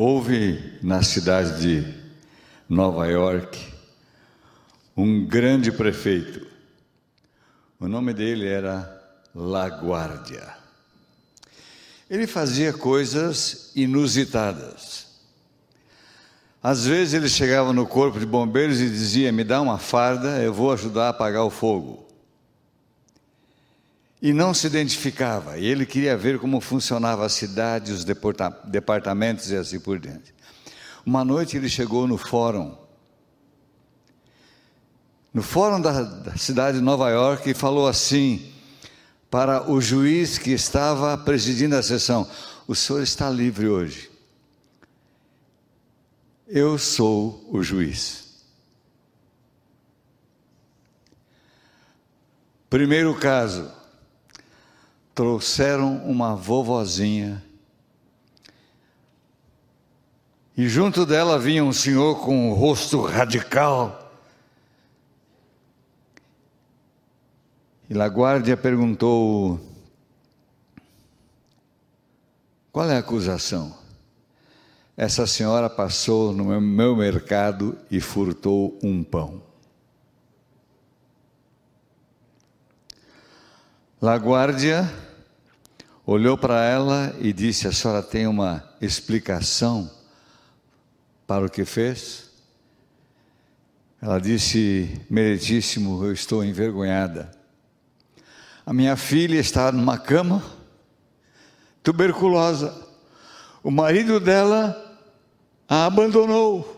Houve na cidade de Nova York um grande prefeito. O nome dele era Laguardia. Ele fazia coisas inusitadas. Às vezes ele chegava no corpo de bombeiros e dizia: Me dá uma farda, eu vou ajudar a apagar o fogo. E não se identificava, e ele queria ver como funcionava a cidade, os departamentos e assim por diante. Uma noite ele chegou no fórum, no fórum da, da cidade de Nova York, e falou assim para o juiz que estava presidindo a sessão: O senhor está livre hoje. Eu sou o juiz. Primeiro caso, trouxeram uma vovozinha. E junto dela vinha um senhor com um rosto radical. E Laguardia perguntou: Qual é a acusação? Essa senhora passou no meu mercado e furtou um pão. Laguardia olhou para ela e disse: A senhora tem uma explicação para o que fez? Ela disse: Meritíssimo, eu estou envergonhada. A minha filha está numa cama, tuberculosa. O marido dela a abandonou.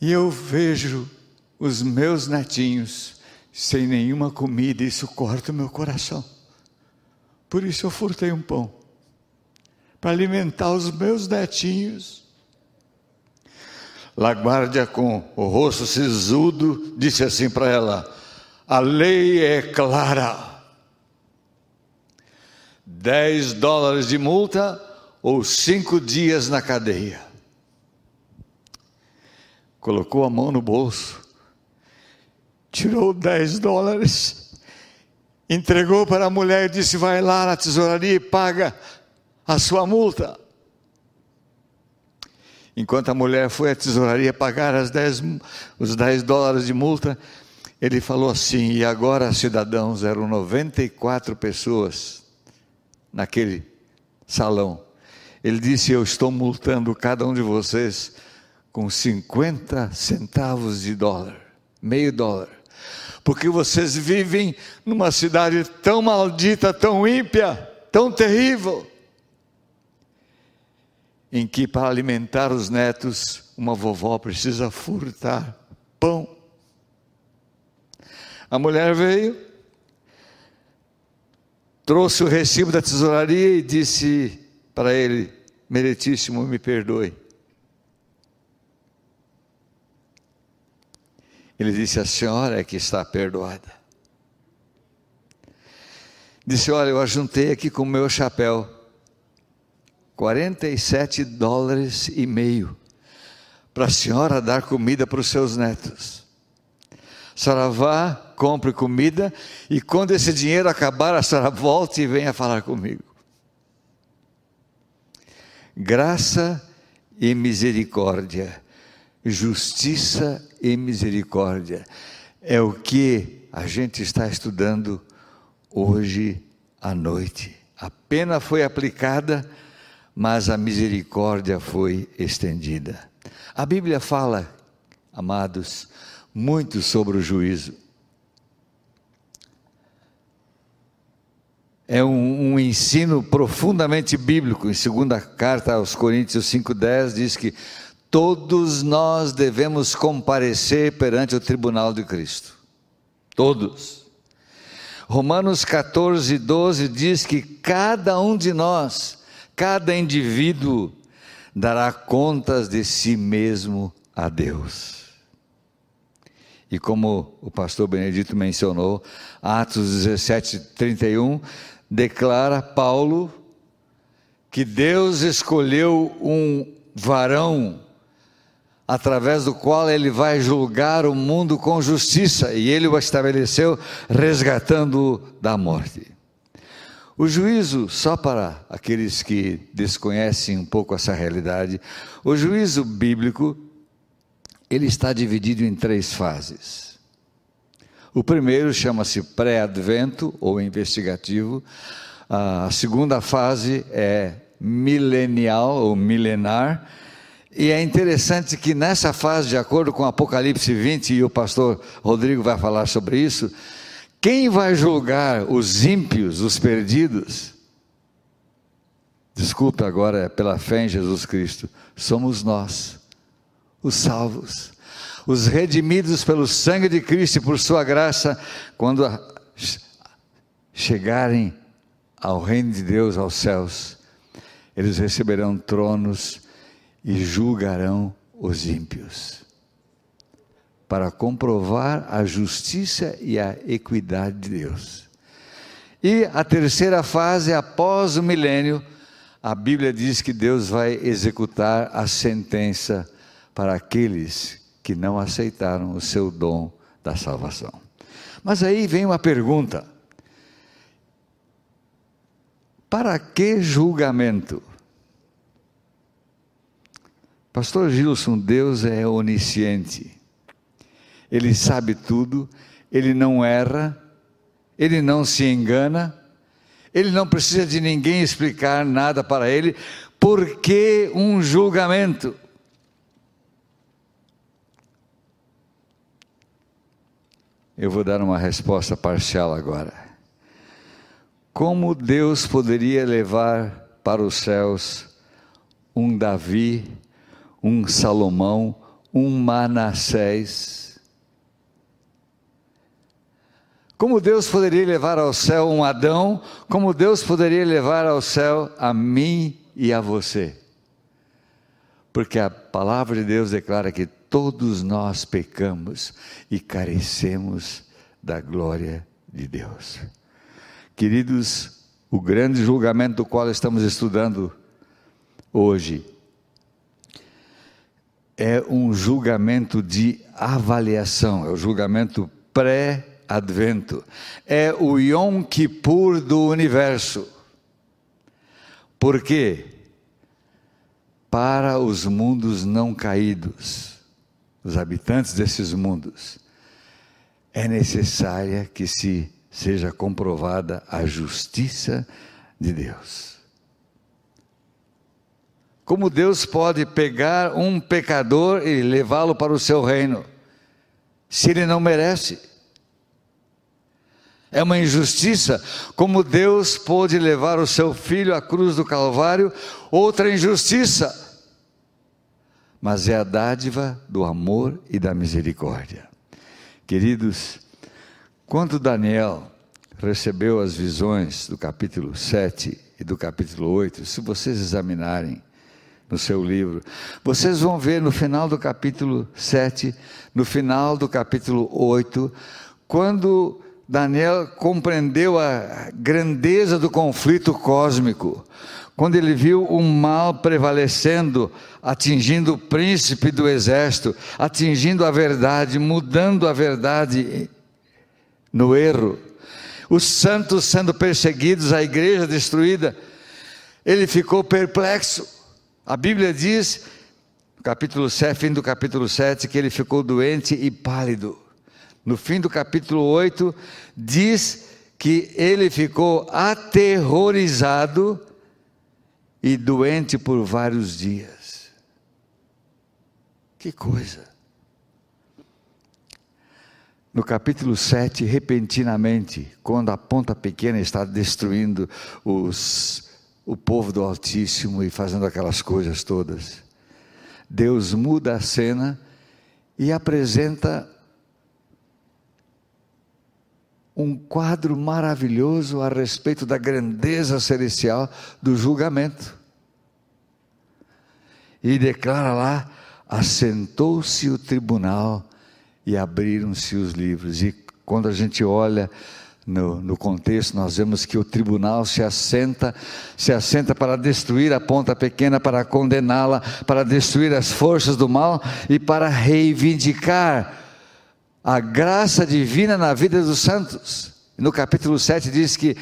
E eu vejo os meus netinhos sem nenhuma comida, isso corta o meu coração. Por isso eu furtei um pão para alimentar os meus netinhos. Laguardia, com o rosto sisudo, disse assim para ela: A lei é clara. Dez dólares de multa ou cinco dias na cadeia. Colocou a mão no bolso, tirou dez dólares entregou para a mulher e disse: Vai lá na tesouraria e paga a sua multa. Enquanto a mulher foi à tesouraria pagar as os 10 dólares de multa, ele falou assim: E agora, cidadãos, eram 94 pessoas naquele salão. Ele disse: Eu estou multando cada um de vocês com 50 centavos de dólar, meio dólar porque vocês vivem numa cidade tão maldita, tão ímpia, tão terrível, em que para alimentar os netos, uma vovó precisa furtar pão. A mulher veio, trouxe o recibo da tesouraria e disse para ele: Meritíssimo, me perdoe. Ele disse: A senhora é que está perdoada. Disse: Olha, eu ajuntei aqui com o meu chapéu 47 dólares e meio para a senhora dar comida para os seus netos. A senhora vá, compre comida e quando esse dinheiro acabar, a senhora volte e venha falar comigo. Graça e misericórdia justiça e misericórdia. É o que a gente está estudando hoje à noite. A pena foi aplicada, mas a misericórdia foi estendida. A Bíblia fala, amados, muito sobre o juízo. É um, um, ensino profundamente bíblico. Em segunda carta aos Coríntios 5,10 diz que todos nós devemos comparecer perante o tribunal de Cristo. Todos. Romanos 14, 12 diz que cada um de nós, cada indivíduo, dará contas de si mesmo a Deus. E como o pastor Benedito mencionou, Atos 17, 31, declara Paulo que Deus escolheu um varão através do qual ele vai julgar o mundo com justiça, e ele o estabeleceu resgatando-o da morte. O juízo, só para aqueles que desconhecem um pouco essa realidade, o juízo bíblico, ele está dividido em três fases. O primeiro chama-se pré-advento ou investigativo. A segunda fase é milenial ou milenar. E é interessante que nessa fase, de acordo com Apocalipse 20, e o pastor Rodrigo vai falar sobre isso, quem vai julgar os ímpios, os perdidos? Desculpe agora, é pela fé em Jesus Cristo, somos nós, os salvos, os redimidos pelo sangue de Cristo e por Sua graça, quando chegarem ao reino de Deus, aos céus, eles receberão tronos e julgarão os ímpios para comprovar a justiça e a equidade de Deus. E a terceira fase, após o milênio, a Bíblia diz que Deus vai executar a sentença para aqueles que não aceitaram o seu dom da salvação. Mas aí vem uma pergunta: para que julgamento? Pastor Gilson, Deus é onisciente. Ele sabe tudo, ele não erra, ele não se engana, ele não precisa de ninguém explicar nada para ele, por que um julgamento? Eu vou dar uma resposta parcial agora. Como Deus poderia levar para os céus um Davi, um Salomão, um Manassés, Como Deus poderia levar ao céu um Adão, como Deus poderia levar ao céu a mim e a você? Porque a palavra de Deus declara que todos nós pecamos e carecemos da glória de Deus. Queridos, o grande julgamento do qual estamos estudando hoje é um julgamento de avaliação, é o julgamento pré Advento. É o Yom Kippur do universo. Por quê? Para os mundos não caídos, os habitantes desses mundos, é necessária que se seja comprovada a justiça de Deus. Como Deus pode pegar um pecador e levá-lo para o seu reino, se ele não merece? é uma injustiça, como Deus pôde levar o seu filho à cruz do Calvário, outra injustiça. Mas é a dádiva do amor e da misericórdia. Queridos, quando Daniel recebeu as visões do capítulo 7 e do capítulo 8, se vocês examinarem no seu livro, vocês vão ver no final do capítulo 7, no final do capítulo 8, quando Daniel compreendeu a grandeza do conflito cósmico, quando ele viu o mal prevalecendo, atingindo o príncipe do exército, atingindo a verdade, mudando a verdade no erro, os santos sendo perseguidos, a igreja destruída, ele ficou perplexo. A Bíblia diz, capítulo 7, fim do capítulo 7, que ele ficou doente e pálido no fim do capítulo 8, diz que ele ficou aterrorizado e doente por vários dias. Que coisa! No capítulo 7, repentinamente, quando a ponta pequena está destruindo os, o povo do Altíssimo e fazendo aquelas coisas todas, Deus muda a cena e apresenta um quadro maravilhoso a respeito da grandeza celestial do julgamento. E declara lá: assentou-se o tribunal e abriram-se os livros. E quando a gente olha no, no, contexto, nós vemos que o tribunal se assenta, se assenta para destruir a ponta pequena, para condená-la, para destruir as forças do mal e para reivindicar a graça divina na vida dos santos. No capítulo 7 diz que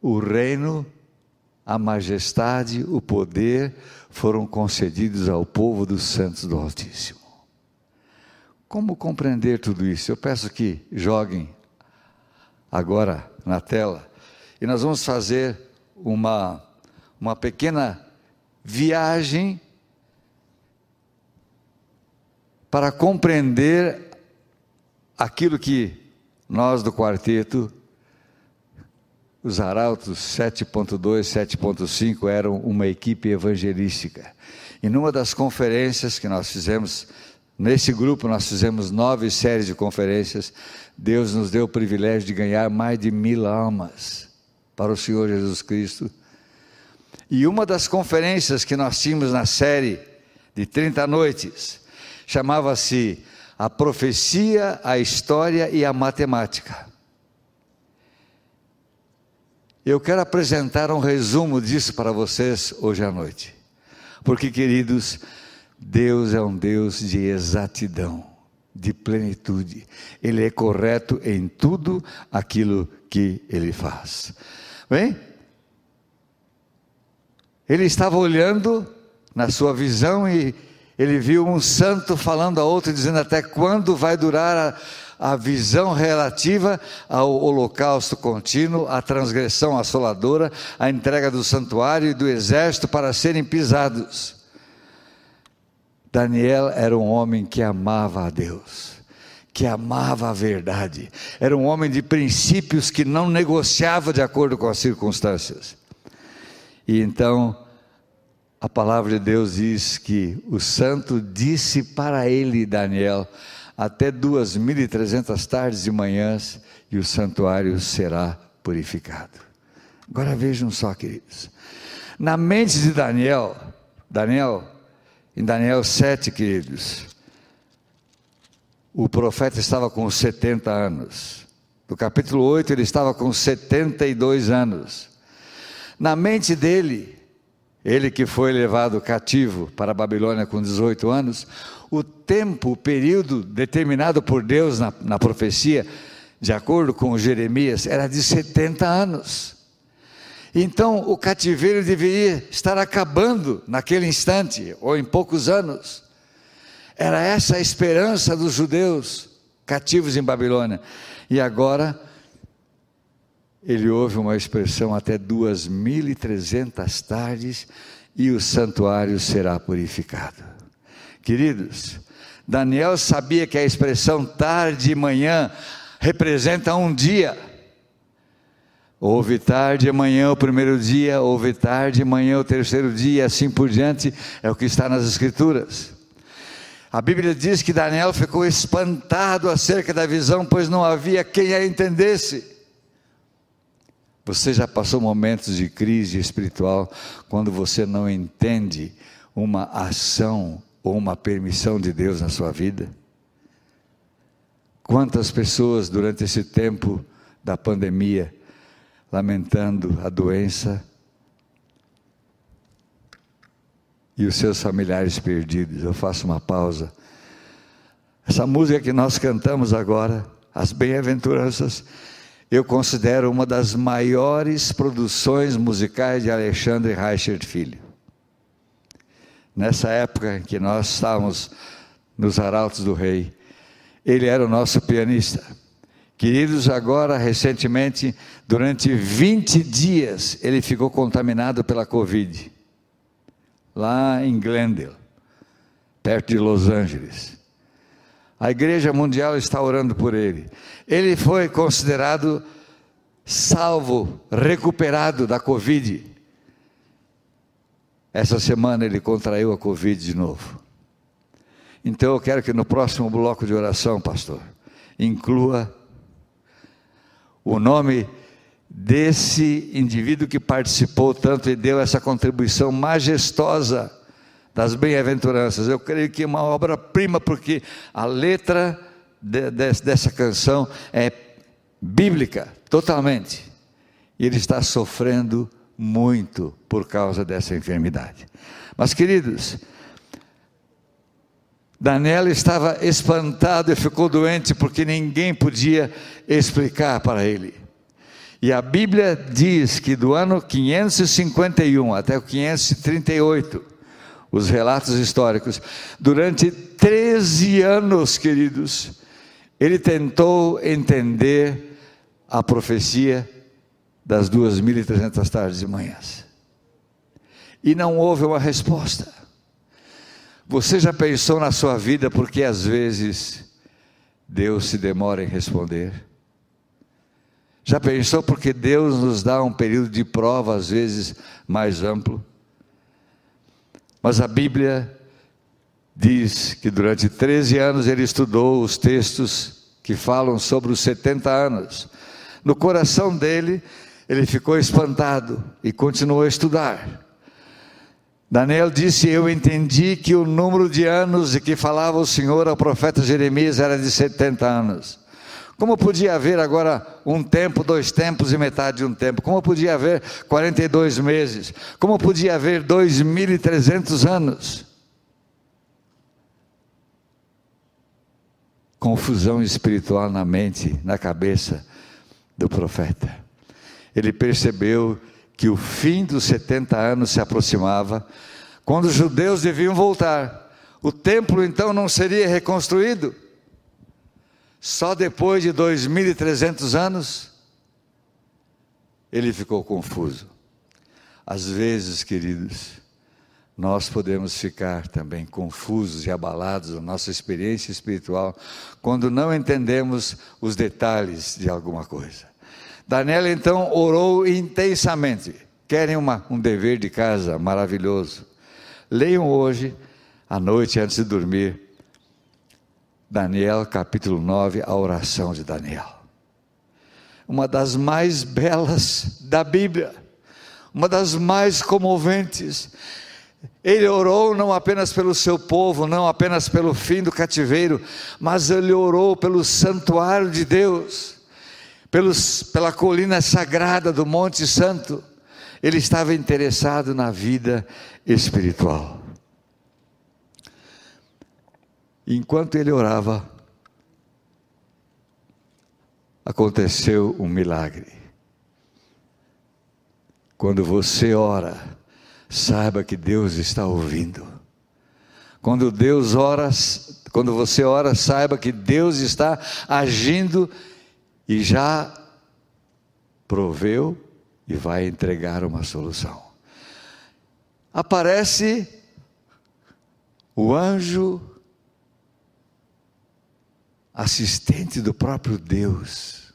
o reino, a majestade, o poder foram concedidos ao povo dos santos do Altíssimo. Como compreender tudo isso? Eu peço que joguem agora na tela e nós vamos fazer uma, uma pequena viagem para compreender aquilo que nós do quarteto, os arautos 7.2, 7.5 eram uma equipe evangelística. E numa das conferências que nós fizemos, nesse grupo nós fizemos nove séries de conferências, Deus nos deu o privilégio de ganhar mais de mil almas para o Senhor Jesus Cristo. E uma das conferências que nós tínhamos na série de 30 noites chamava-se A Profecia, a História e a Matemática. Eu quero apresentar um resumo disso para vocês hoje à noite. Porque, queridos, Deus é um Deus de exatidão, de plenitude. Ele é correto em tudo aquilo que ele faz. Bem? Ele estava olhando na sua visão e ele viu um santo falando a outro, dizendo: Até quando vai durar a, a visão relativa ao holocausto contínuo, à transgressão assoladora, à entrega do santuário e do exército para serem pisados? Daniel era um homem que amava a Deus que amava a verdade, era um homem de princípios que não negociava de acordo com as circunstâncias. E então a palavra de Deus diz que o santo disse para ele, Daniel, até duas mil e trezentas tardes e manhãs, e o santuário será purificado. Agora vejam só, queridos. Na mente de Daniel, Daniel, em Daniel 7, queridos, o profeta estava com 70 anos. No capítulo 8, ele estava com 72 anos. Na mente dele, ele que foi levado cativo para a Babilônia com 18 anos, o tempo, o período determinado por Deus na, na profecia, de acordo com Jeremias, era de 70 anos. Então o cativeiro deveria estar acabando naquele instante, ou em poucos anos. Era essa a esperança dos judeus cativos em Babilônia. E agora ele ouve uma expressão até duas mil e trezentas tardes e o santuário será purificado. Queridos, Daniel sabia que a expressão tarde e manhã representa um dia. Houve tarde e manhã o primeiro dia, houve tarde e manhã o terceiro dia, assim por diante, é o que está nas Escrituras. A Bíblia diz que Daniel ficou espantado acerca da visão, pois não havia quem a entendesse. Você já passou momentos de crise espiritual quando você não entende uma ação ou uma permissão de Deus na sua vida? Quantas pessoas durante esse tempo da pandemia lamentando a doença e os seus familiares perdidos? Eu faço uma pausa. Essa música que nós cantamos agora, as bem-aventuranças, eu considero uma das maiores produções musicais de Alexandre Reichert Filho. Nessa época em que nós estávamos nos Arautos do Rei, ele era o nosso pianista. Queridos, agora, recentemente, durante 20 dias, ele ficou contaminado pela Covid, lá em Glendale, perto de Los Angeles. A Igreja Mundial está orando por ele. Ele foi considerado salvo, recuperado da Covid. Essa semana ele contraiu a Covid de novo. Então eu quero que no próximo bloco de oração, pastor, inclua o nome desse indivíduo que participou tanto e deu essa contribuição majestosa das bem-aventuranças. Eu creio que é uma obra-prima, porque a letra de, de, dessa canção é bíblica, totalmente. E ele está sofrendo muito por causa dessa enfermidade. Mas, queridos, Daniel estava espantado e ficou doente porque ninguém podia explicar para ele. E a Bíblia diz que do ano 551 até o 538, os relatos históricos, durante 13 anos, queridos, ele tentou entender a profecia das 2.300 tardes e manhãs. E não houve uma resposta. Você já pensou na sua vida porque às vezes Deus se demora em responder? Já pensou porque Deus nos dá um período de prova às vezes mais amplo? Mas a Bíblia diz que durante 13 anos ele estudou os textos que falam sobre os 70 anos. No coração dele, ele ficou espantado e continuou a estudar. Daniel disse: Eu entendi que o número de anos de que falava o Senhor ao profeta Jeremias era de 70 anos. Como podia haver agora um tempo, dois tempos e metade de um tempo? Como podia haver 42 meses? Como podia haver 2.300 anos? Confusão espiritual na mente, na cabeça do profeta. Ele percebeu que o fim dos 70 anos se aproximava, quando os judeus deviam voltar. O templo então não seria reconstruído. Só depois de 2.300 anos, ele ficou confuso. Às vezes, queridos, nós podemos ficar também confusos e abalados na nossa experiência espiritual quando não entendemos os detalhes de alguma coisa. Daniel então orou intensamente. Querem uma, um dever de casa maravilhoso? Leiam hoje, à noite, antes de dormir, Daniel capítulo 9, a oração de Daniel. Uma das mais belas da Bíblia, uma das mais comoventes. Ele orou não apenas pelo seu povo, não apenas pelo fim do cativeiro, mas ele orou pelo santuário de Deus pelos, pela colina sagrada do Monte Santo, ele estava interessado na vida espiritual. Enquanto ele orava, aconteceu um milagre. Quando você ora, saiba que Deus está ouvindo. Quando Deus ora, quando você ora, saiba que Deus está agindo e já proveu e vai entregar uma solução. Aparece o anjo assistente do próprio Deus,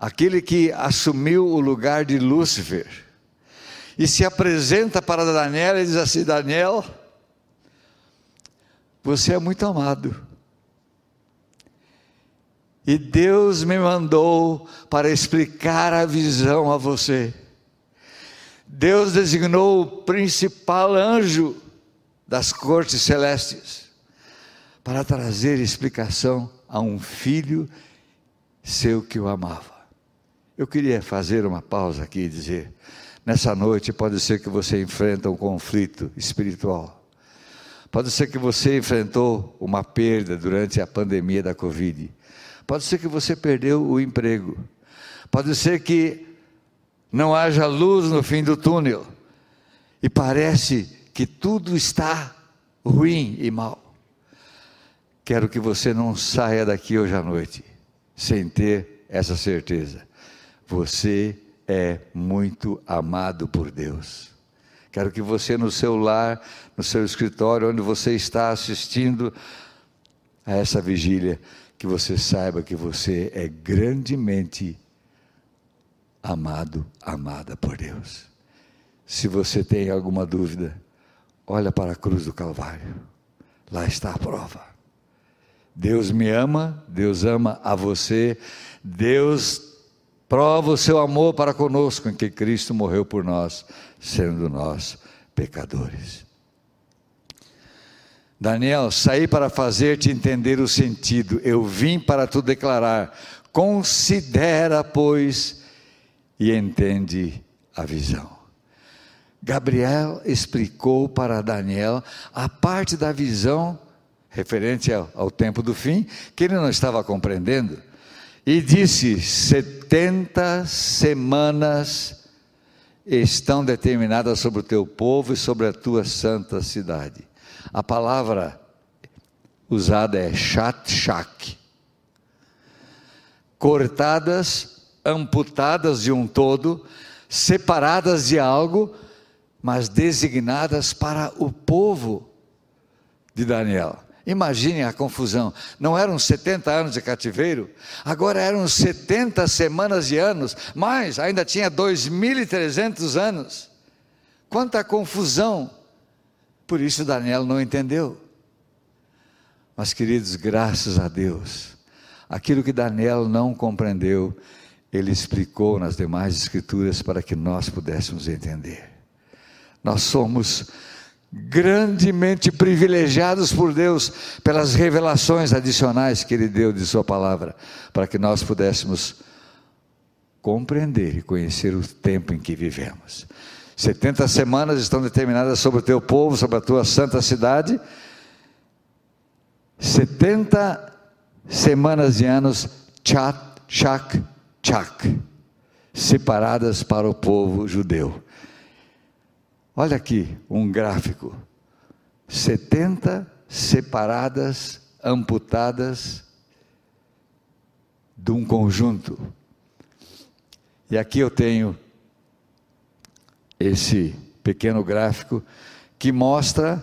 aquele que assumiu o lugar de Lúcifer, e se apresenta para Daniel e diz assim: Daniel, você é muito amado. E Deus me mandou para explicar a visão a você. Deus designou o principal anjo das cortes celestes para trazer explicação a um filho seu que o amava. Eu queria fazer uma pausa aqui e dizer: nessa noite pode ser que você enfrenta um conflito espiritual. Pode ser que você enfrentou uma perda durante a pandemia da Covid. Pode ser que você perdeu o emprego. Pode ser que não haja luz no fim do túnel. E parece que tudo está ruim e mal. Quero que você não saia daqui hoje à noite sem ter essa certeza. Você é muito amado por Deus. Quero que você, no seu lar, no seu escritório, onde você está assistindo a essa vigília, que você saiba que você é grandemente amado, amada por Deus. Se você tem alguma dúvida, olha para a cruz do Calvário. Lá está a prova. Deus me ama, Deus ama a você, Deus prova o seu amor para conosco em que Cristo morreu por nós, sendo nós pecadores. Daniel, saí para fazer-te entender o sentido, eu vim para te declarar. Considera, pois, e entende a visão. Gabriel explicou para Daniel a parte da visão referente ao, ao tempo do fim, que ele não estava compreendendo. E disse: setenta semanas estão determinadas sobre o teu povo e sobre a tua santa cidade. A palavra usada é chat shak. Cortadas, amputadas de um todo, separadas de algo, mas designadas para o povo de Daniel. Imaginem a confusão. Não eram 70 anos de cativeiro, agora eram 70 semanas de anos, mas ainda tinha 2.300 anos. Quanta confusão! Por isso Daniel não entendeu. Mas, queridos, graças a Deus, aquilo que Daniel não compreendeu, ele explicou nas demais escrituras para que nós pudéssemos entender. Nós somos grandemente privilegiados por Deus pelas revelações adicionais que Ele deu de Sua palavra, para que nós pudéssemos compreender e conhecer o tempo em que vivemos. 70 semanas estão determinadas sobre o teu povo, sobre a tua santa cidade. 70 semanas de anos, chat, chak, chak, separadas para o povo judeu. Olha aqui um gráfico: 70 separadas, amputadas de um conjunto. E aqui eu tenho esse pequeno gráfico que mostra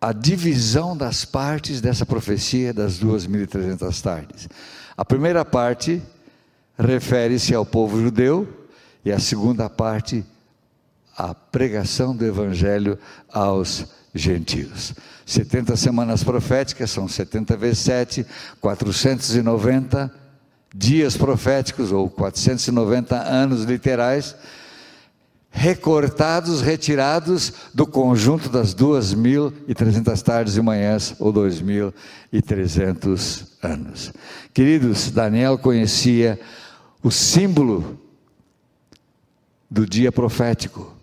a divisão das partes dessa profecia das 2.300 tardes. A primeira parte refere-se ao povo judeu, e a segunda parte, a pregação do Evangelho aos gentios. 70 semanas proféticas são 70 vezes 7, 490 dias proféticos, ou 490 anos literais, recortados, retirados do conjunto das 2.300 tardes e manhãs, ou 2.300 anos. Queridos, Daniel conhecia o símbolo do dia profético.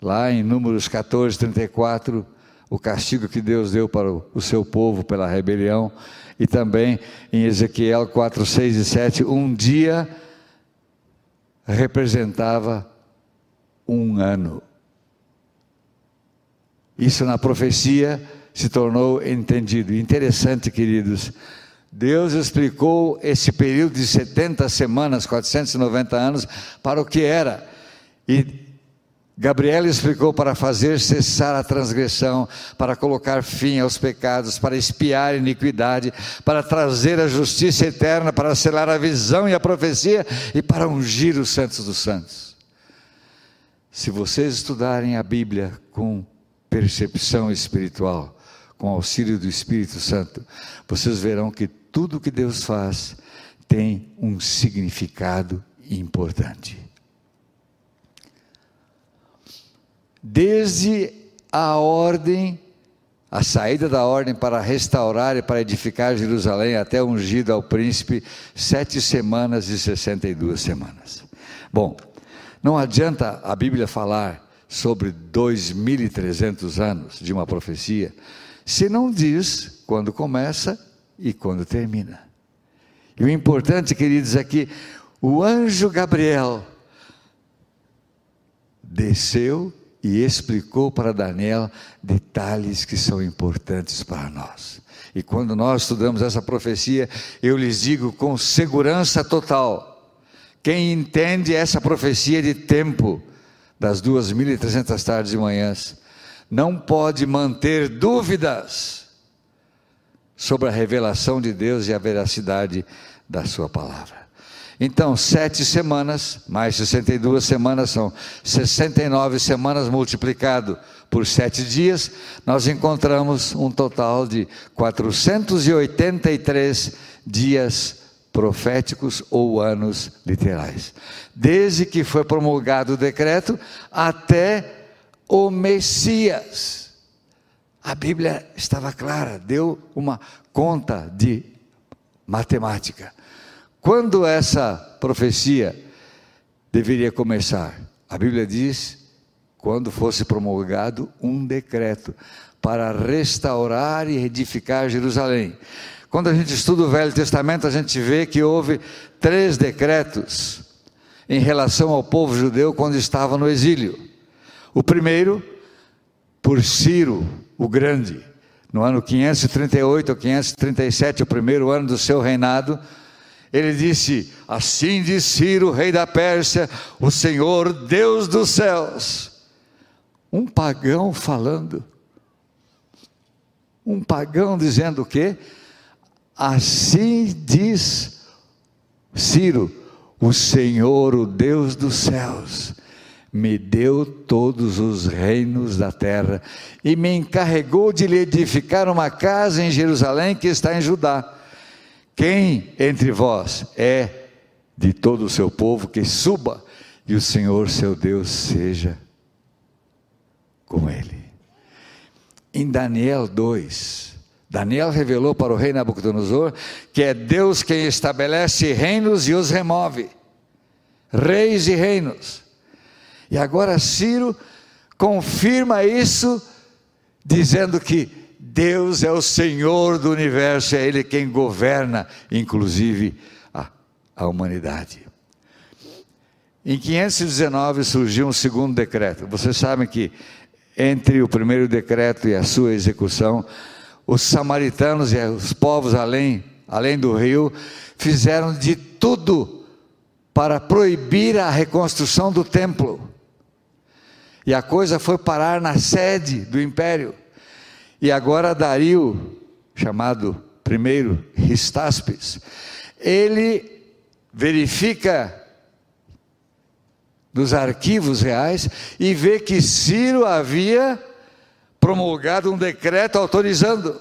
Lá em Números 14, 34, o castigo que Deus deu para o seu povo pela rebelião, e também em Ezequiel 4, 6 e 7, um dia representava um ano. Isso na profecia se tornou entendido. Interessante, queridos. Deus explicou esse período de 70 semanas, 490 anos, para o que era e Gabriel explicou para fazer cessar a transgressão, para colocar fim aos pecados, para espiar a iniquidade, para trazer a justiça eterna, para selar a visão e a profecia e para ungir os santos dos santos. Se vocês estudarem a Bíblia com percepção espiritual, com auxílio do Espírito Santo, vocês verão que tudo que Deus faz tem um significado importante. Desde a ordem, a saída da ordem para restaurar e para edificar Jerusalém até ungido ao príncipe, sete semanas e sessenta e duas semanas. Bom, não adianta a Bíblia falar sobre 2.300 anos de uma profecia, se não diz quando começa e quando termina. E o importante, queridos, é que o anjo Gabriel desceu e explicou para Daniel detalhes que são importantes para nós. E quando nós estudamos essa profecia, eu lhes digo com segurança total: quem entende essa profecia de tempo, das 2.300 tardes e manhãs, não pode manter dúvidas sobre a revelação de Deus e a veracidade da Sua palavra. Então, sete semanas, mais 62 semanas, são 69 semanas multiplicado por sete dias, nós encontramos um total de 483 dias proféticos ou anos literais. Desde que foi promulgado o decreto até o Messias. A Bíblia estava clara, deu uma conta de matemática. Quando essa profecia deveria começar? A Bíblia diz: quando fosse promulgado um decreto para restaurar e edificar Jerusalém. Quando a gente estuda o Velho Testamento, a gente vê que houve três decretos em relação ao povo judeu quando estava no exílio. O primeiro, por Ciro o Grande, no ano 538 ou 537, o primeiro ano do seu reinado, ele disse: Assim diz Ciro, rei da Pérsia, o Senhor Deus dos céus. Um pagão falando. Um pagão dizendo o quê? Assim diz Ciro, o Senhor, o Deus dos céus, me deu todos os reinos da terra e me encarregou de lhe edificar uma casa em Jerusalém que está em Judá. Quem entre vós é de todo o seu povo que suba e o Senhor seu Deus seja com ele. Em Daniel 2, Daniel revelou para o rei Nabucodonosor que é Deus quem estabelece reinos e os remove, reis e reinos. E agora Ciro confirma isso, dizendo que Deus é o Senhor do universo, é Ele quem governa, inclusive a, a humanidade. Em 519 surgiu um segundo decreto. Vocês sabem que entre o primeiro decreto e a sua execução, os samaritanos e os povos além, além do rio fizeram de tudo para proibir a reconstrução do templo. E a coisa foi parar na sede do império. E agora Dario, chamado primeiro Ristaspes, ele verifica dos arquivos reais e vê que Ciro havia promulgado um decreto autorizando.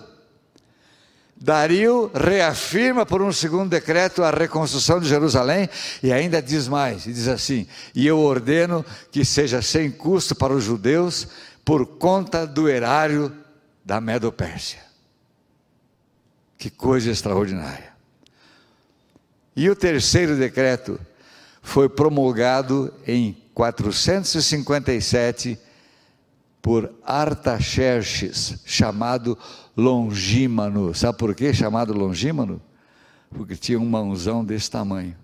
Dario reafirma por um segundo decreto a reconstrução de Jerusalém e ainda diz mais, e diz assim: "E eu ordeno que seja sem custo para os judeus por conta do erário da Medo-Pérsia". Que coisa extraordinária. E o terceiro decreto foi promulgado em 457 por Artaxerxes, chamado Longímano. Sabe por que chamado Longímano? Porque tinha um mãozão desse tamanho.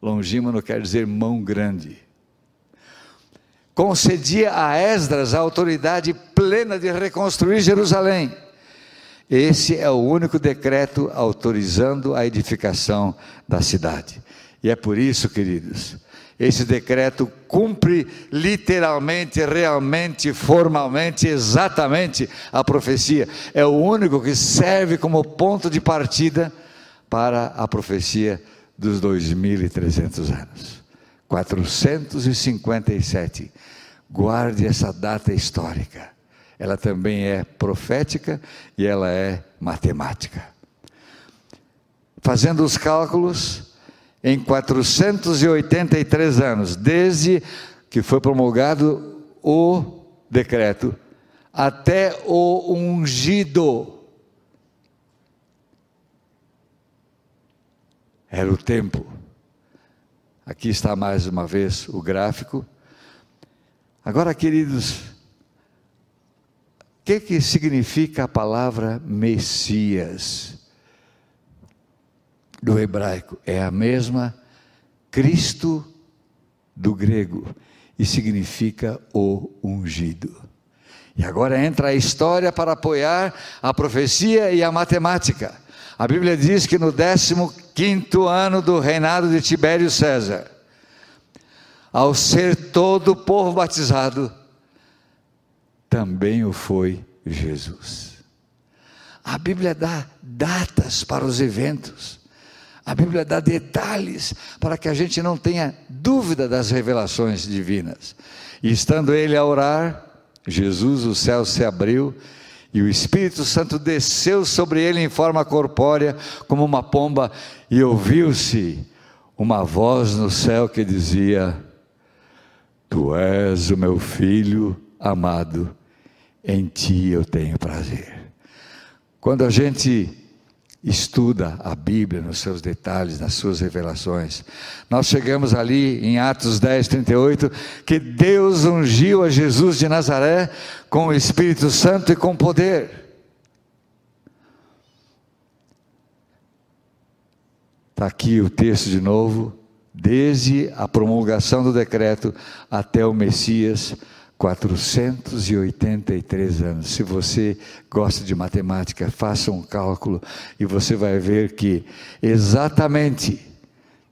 Longímano quer dizer mão grande. Concedia a Esdras a autoridade plena de reconstruir Jerusalém. Esse é o único decreto autorizando a edificação da cidade. E é por isso, queridos, esse decreto cumpre literalmente, realmente, formalmente, exatamente a profecia. É o único que serve como ponto de partida para a profecia dos 2.300 anos. 457. Guarde essa data histórica. Ela também é profética e ela é matemática. Fazendo os cálculos, em 483 anos, desde que foi promulgado o decreto, até o ungido. Era o tempo. Aqui está mais uma vez o gráfico. Agora, queridos, o que, que significa a palavra Messias? do hebraico é a mesma Cristo do grego e significa o ungido. E agora entra a história para apoiar a profecia e a matemática. A Bíblia diz que no 15 ano do reinado de Tibério César, ao ser todo o povo batizado, também o foi Jesus. A Bíblia dá datas para os eventos. A Bíblia dá detalhes para que a gente não tenha dúvida das revelações divinas. E estando ele a orar, Jesus, o céu se abriu e o Espírito Santo desceu sobre ele em forma corpórea, como uma pomba, e ouviu-se uma voz no céu que dizia: Tu és o meu filho amado, em ti eu tenho prazer. Quando a gente estuda a Bíblia nos seus detalhes, nas suas revelações. Nós chegamos ali em Atos 10, 38, que Deus ungiu a Jesus de Nazaré com o Espírito Santo e com poder. Está aqui o texto de novo, desde a promulgação do decreto até o Messias, 483 anos. Se você gosta de matemática, faça um cálculo e você vai ver que exatamente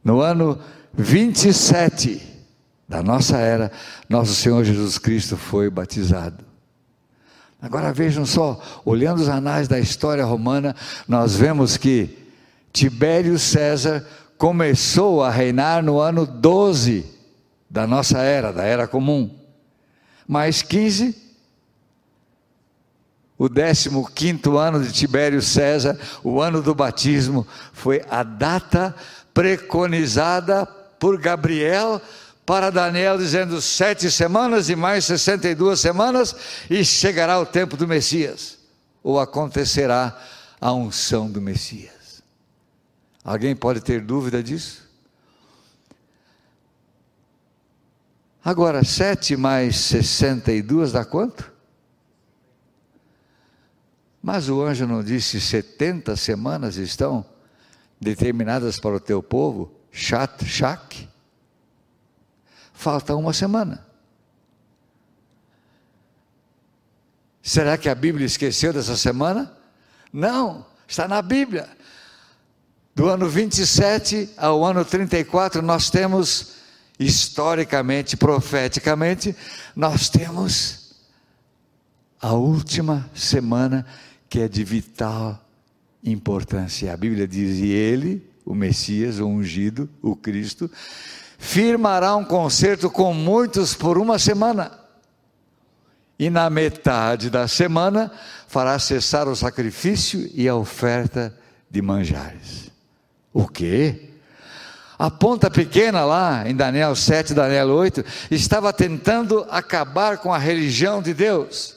no ano 27 da nossa era, nosso Senhor Jesus Cristo foi batizado. Agora vejam só, olhando os anais da história romana, nós vemos que Tibério César começou a reinar no ano 12 da nossa era, da era comum. Mais 15, o 15 ano de Tibério César, o ano do batismo, foi a data preconizada por Gabriel para Daniel, dizendo sete semanas e mais 62 semanas, e chegará o tempo do Messias, ou acontecerá a unção do Messias. Alguém pode ter dúvida disso? Agora, sete mais 62 dá quanto? Mas o anjo não disse 70 semanas estão determinadas para o teu povo? Chat, shak? Falta uma semana. Será que a Bíblia esqueceu dessa semana? Não, está na Bíblia. Do ano 27 ao ano 34, nós temos, historicamente, profeticamente, nós temos a última semana que é de vital importância. A Bíblia diz: e ele, o Messias, o ungido, o Cristo, firmará um concerto com muitos por uma semana. E na metade da semana fará cessar o sacrifício e a oferta de manjares. O quê? A ponta pequena lá em Daniel 7, Daniel 8, estava tentando acabar com a religião de Deus.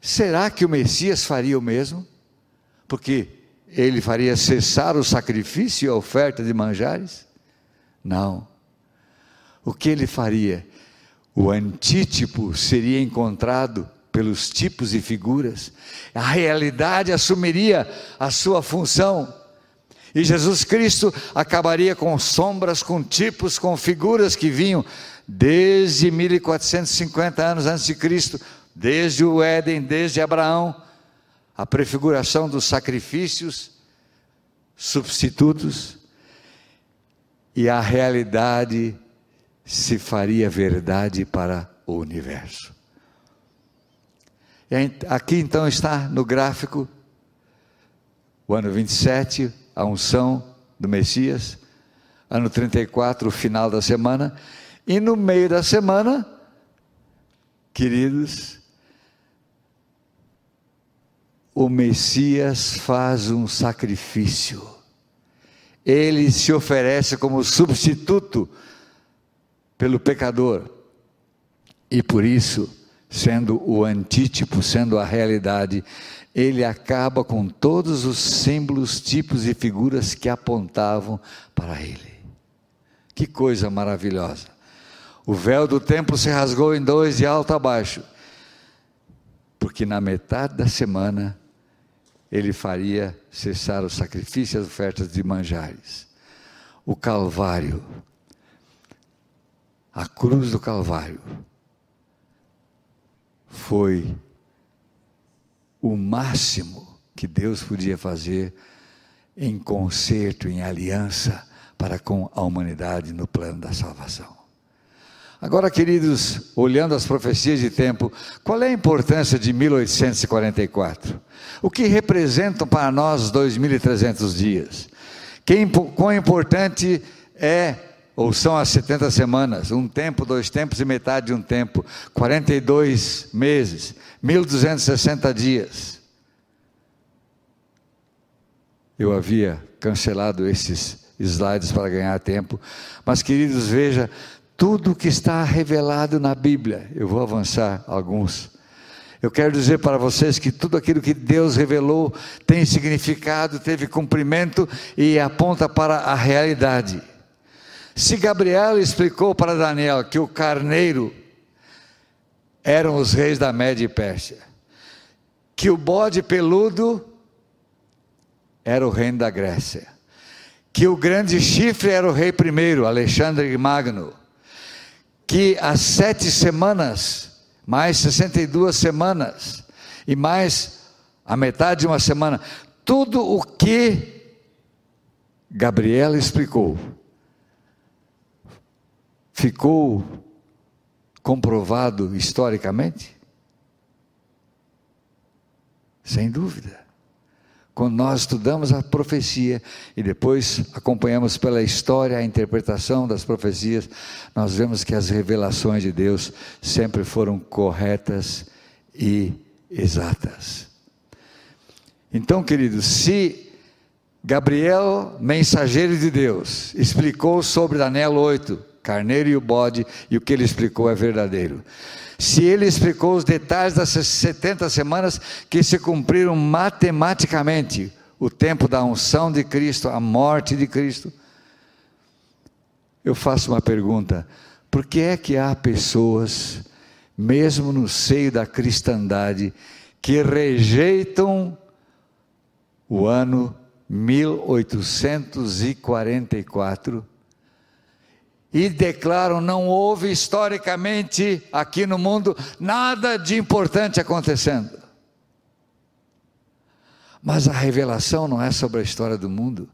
Será que o Messias faria o mesmo? Porque ele faria cessar o sacrifício e a oferta de manjares? Não. O que ele faria? O antítipo seria encontrado pelos tipos e figuras, a realidade assumiria a sua função. E Jesus Cristo acabaria com sombras, com tipos, com figuras que vinham desde 1450 anos antes de Cristo, desde o Éden, desde Abraão, a prefiguração dos sacrifícios substitutos e a realidade se faria verdade para o universo. Aqui então está no gráfico o ano 27, a unção do Messias, ano 34, o final da semana, e no meio da semana, queridos, o Messias faz um sacrifício ele se oferece como substituto pelo pecador. E por isso, sendo o antítipo, sendo a realidade, ele acaba com todos os símbolos, tipos e figuras que apontavam para ele. Que coisa maravilhosa! O véu do templo se rasgou em dois, de alto a baixo, porque na metade da semana ele faria cessar os sacrifícios e as ofertas de manjares. O Calvário, a cruz do Calvário, foi o máximo que Deus podia fazer em concerto, em aliança para com a humanidade no plano da salvação. Agora, queridos, olhando as profecias de tempo, qual é a importância de 1844? O que representam para nós 2.300 dias? Quão importante é ou são as 70 semanas, um tempo, dois tempos e metade de um tempo, 42 meses, 1260 dias. Eu havia cancelado esses slides para ganhar tempo, mas queridos, veja, tudo que está revelado na Bíblia. Eu vou avançar alguns. Eu quero dizer para vocês que tudo aquilo que Deus revelou tem significado, teve cumprimento e aponta para a realidade. Se Gabriel explicou para Daniel que o carneiro eram os reis da Média e Pérsia, que o bode peludo era o reino da Grécia, que o grande chifre era o rei primeiro, Alexandre Magno, que as sete semanas, mais 62 semanas, e mais a metade de uma semana, tudo o que Gabriela explicou, ficou comprovado historicamente? Sem dúvida. Quando nós estudamos a profecia e depois acompanhamos pela história a interpretação das profecias, nós vemos que as revelações de Deus sempre foram corretas e exatas. Então, queridos, se Gabriel, mensageiro de Deus, explicou sobre Daniel 8, carneiro e o bode, e o que ele explicou é verdadeiro. Se ele explicou os detalhes das 70 semanas que se cumpriram matematicamente, o tempo da unção de Cristo, a morte de Cristo, eu faço uma pergunta: por que é que há pessoas, mesmo no seio da cristandade, que rejeitam o ano 1844 e declaram: não houve historicamente aqui no mundo nada de importante acontecendo. Mas a revelação não é sobre a história do mundo,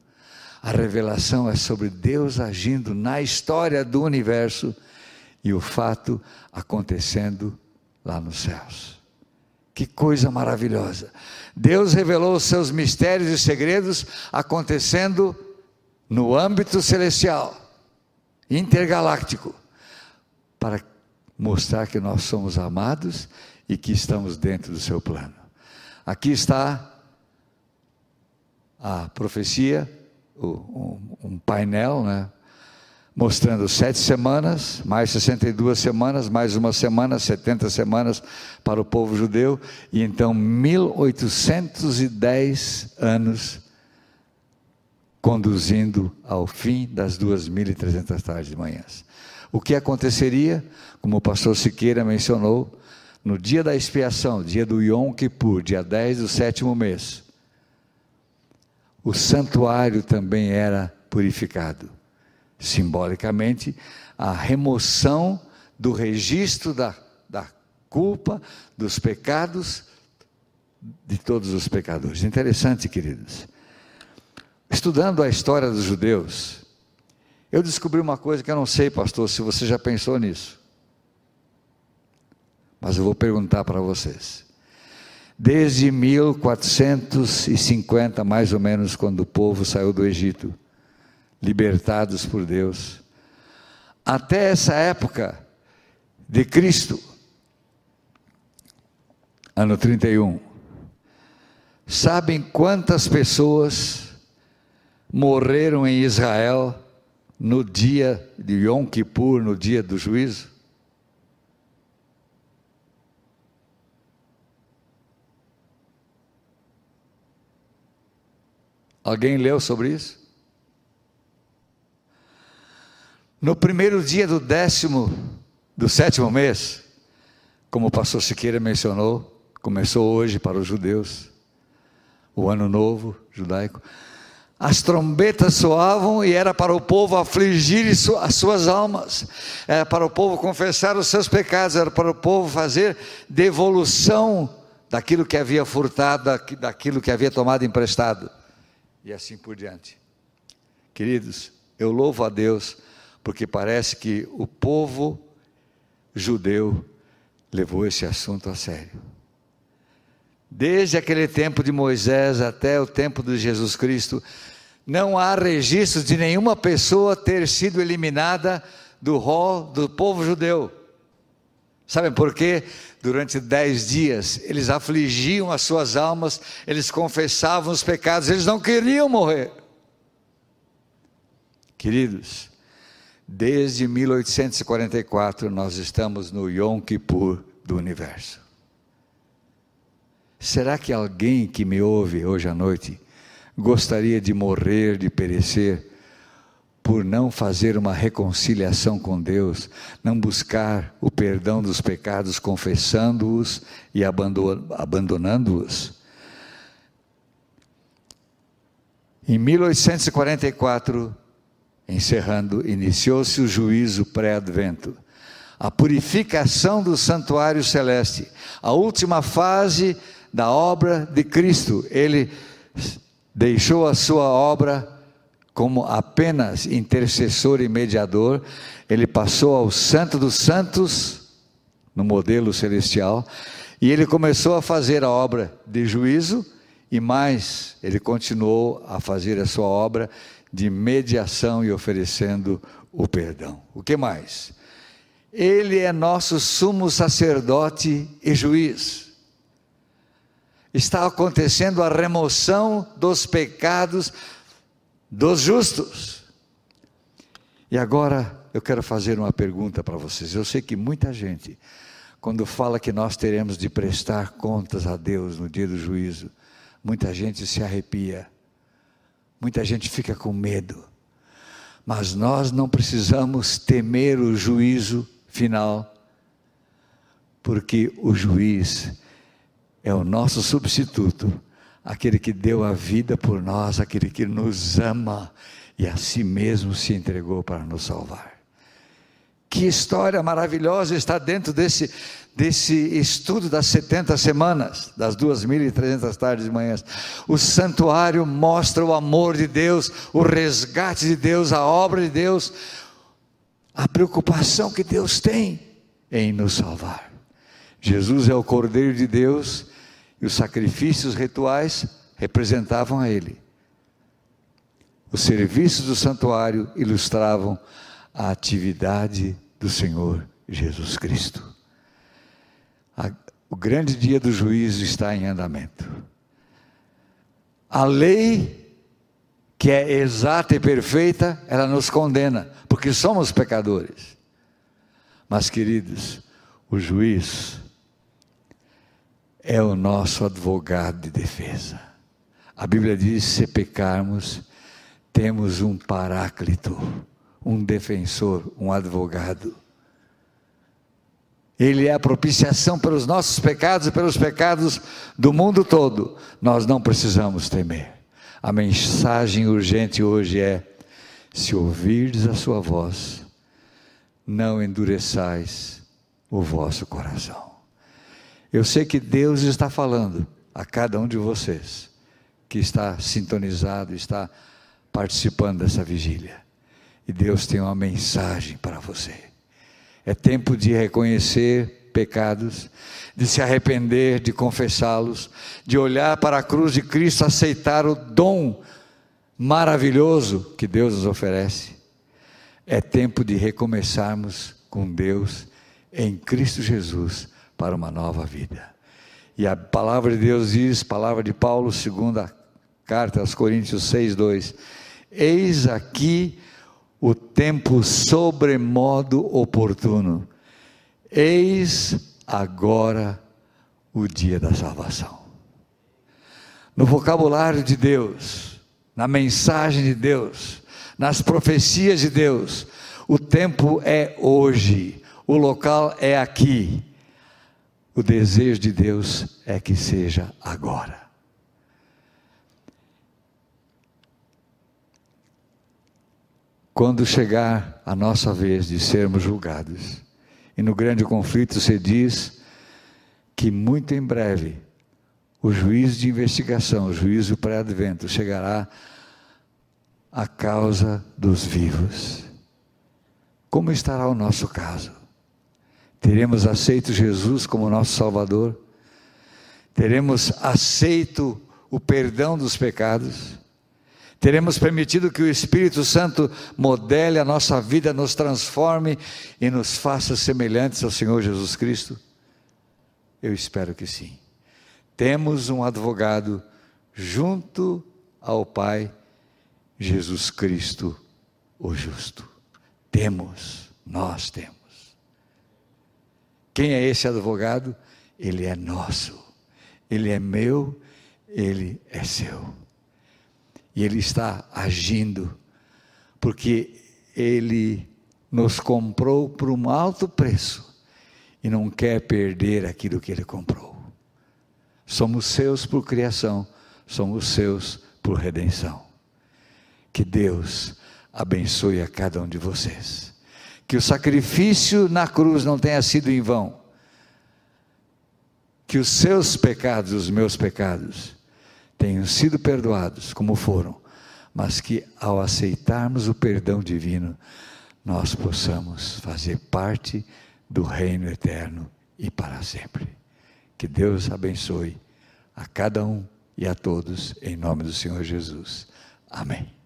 a revelação é sobre Deus agindo na história do universo e o fato acontecendo lá nos céus. Que coisa maravilhosa! Deus revelou os seus mistérios e segredos acontecendo no âmbito celestial intergaláctico, para mostrar que nós somos amados e que estamos dentro do seu plano. Aqui está a profecia, um painel, né? mostrando sete semanas, mais 62 semanas, mais uma semana, 70 semanas para o povo judeu, e então 1810 anos conduzindo ao fim das 2.300 tardes de manhãs. O que aconteceria, como o pastor Siqueira mencionou, no dia da expiação, dia do Yom Kippur, dia 10 do sétimo mês, o santuário também era purificado. Simbolicamente, a remoção do registro da, da culpa, dos pecados de todos os pecadores. Interessante, queridos. Estudando a história dos judeus, eu descobri uma coisa que eu não sei, pastor, se você já pensou nisso. Mas eu vou perguntar para vocês. Desde 1450, mais ou menos, quando o povo saiu do Egito, libertados por Deus, até essa época de Cristo, ano 31, sabem quantas pessoas morreram em Israel no dia de Yom Kippur, no dia do juízo? Alguém leu sobre isso? No primeiro dia do décimo, do sétimo mês, como o pastor Siqueira mencionou, começou hoje para os judeus, o ano novo judaico as trombetas soavam e era para o povo afligir as suas almas, era para o povo confessar os seus pecados, era para o povo fazer devolução daquilo que havia furtado, daquilo que havia tomado emprestado, e assim por diante. Queridos, eu louvo a Deus, porque parece que o povo judeu levou esse assunto a sério. Desde aquele tempo de Moisés até o tempo de Jesus Cristo, não há registros de nenhuma pessoa ter sido eliminada do rol do povo judeu. Sabem por quê? Durante dez dias eles afligiam as suas almas, eles confessavam os pecados, eles não queriam morrer. Queridos, desde 1844 nós estamos no Yom Kippur do universo. Será que alguém que me ouve hoje à noite gostaria de morrer, de perecer, por não fazer uma reconciliação com Deus, não buscar o perdão dos pecados, confessando-os e abandonando-os? Em 1844, encerrando, iniciou-se o juízo pré-advento, a purificação do santuário celeste, a última fase da obra de Cristo. Ele deixou a sua obra como apenas intercessor e mediador, ele passou ao Santo dos Santos, no modelo celestial, e ele começou a fazer a obra de juízo, e mais, ele continuou a fazer a sua obra de mediação e oferecendo o perdão. O que mais? Ele é nosso sumo sacerdote e juiz. Está acontecendo a remoção dos pecados dos justos. E agora eu quero fazer uma pergunta para vocês. Eu sei que muita gente, quando fala que nós teremos de prestar contas a Deus no dia do juízo, muita gente se arrepia, muita gente fica com medo. Mas nós não precisamos temer o juízo final, porque o juiz é o nosso substituto aquele que deu a vida por nós, aquele que nos ama e a si mesmo se entregou para nos salvar. Que história maravilhosa está dentro desse, desse estudo das 70 semanas, das 2.300 tardes e manhãs. O santuário mostra o amor de Deus, o resgate de Deus, a obra de Deus, a preocupação que Deus tem em nos salvar. Jesus é o Cordeiro de Deus e os sacrifícios rituais representavam a ele. Os serviços do santuário ilustravam a atividade do Senhor Jesus Cristo. A, o grande dia do juízo está em andamento. A lei, que é exata e perfeita, ela nos condena, porque somos pecadores. Mas, queridos, o juiz é o nosso advogado de defesa. A Bíblia diz: se pecarmos, temos um paráclito, um defensor, um advogado. Ele é a propiciação pelos nossos pecados e pelos pecados do mundo todo. Nós não precisamos temer. A mensagem urgente hoje é: se ouvirdes a sua voz, não endureçais o vosso coração. Eu sei que Deus está falando a cada um de vocês que está sintonizado, está participando dessa vigília. E Deus tem uma mensagem para você. É tempo de reconhecer pecados, de se arrepender, de confessá-los, de olhar para a cruz de Cristo, aceitar o dom maravilhoso que Deus nos oferece. É tempo de recomeçarmos com Deus em Cristo Jesus para uma nova vida. E a palavra de Deus diz, palavra de Paulo, segunda carta aos Coríntios 6, 2: Eis aqui o tempo sobremodo oportuno, eis agora o dia da salvação. No vocabulário de Deus, na mensagem de Deus, nas profecias de Deus, o tempo é hoje, o local é aqui. O desejo de Deus é que seja agora. Quando chegar a nossa vez de sermos julgados, e no grande conflito se diz que muito em breve o juízo de investigação, o juízo pré-advento, chegará à causa dos vivos. Como estará o nosso caso? Teremos aceito Jesus como nosso Salvador? Teremos aceito o perdão dos pecados? Teremos permitido que o Espírito Santo modele a nossa vida, nos transforme e nos faça semelhantes ao Senhor Jesus Cristo? Eu espero que sim. Temos um advogado junto ao Pai, Jesus Cristo, o justo. Temos, nós temos. Quem é esse advogado? Ele é nosso, ele é meu, ele é seu. E ele está agindo, porque ele nos comprou por um alto preço e não quer perder aquilo que ele comprou. Somos seus por criação, somos seus por redenção. Que Deus abençoe a cada um de vocês. Que o sacrifício na cruz não tenha sido em vão. Que os seus pecados, os meus pecados, tenham sido perdoados, como foram, mas que ao aceitarmos o perdão divino, nós possamos fazer parte do reino eterno e para sempre. Que Deus abençoe a cada um e a todos, em nome do Senhor Jesus. Amém.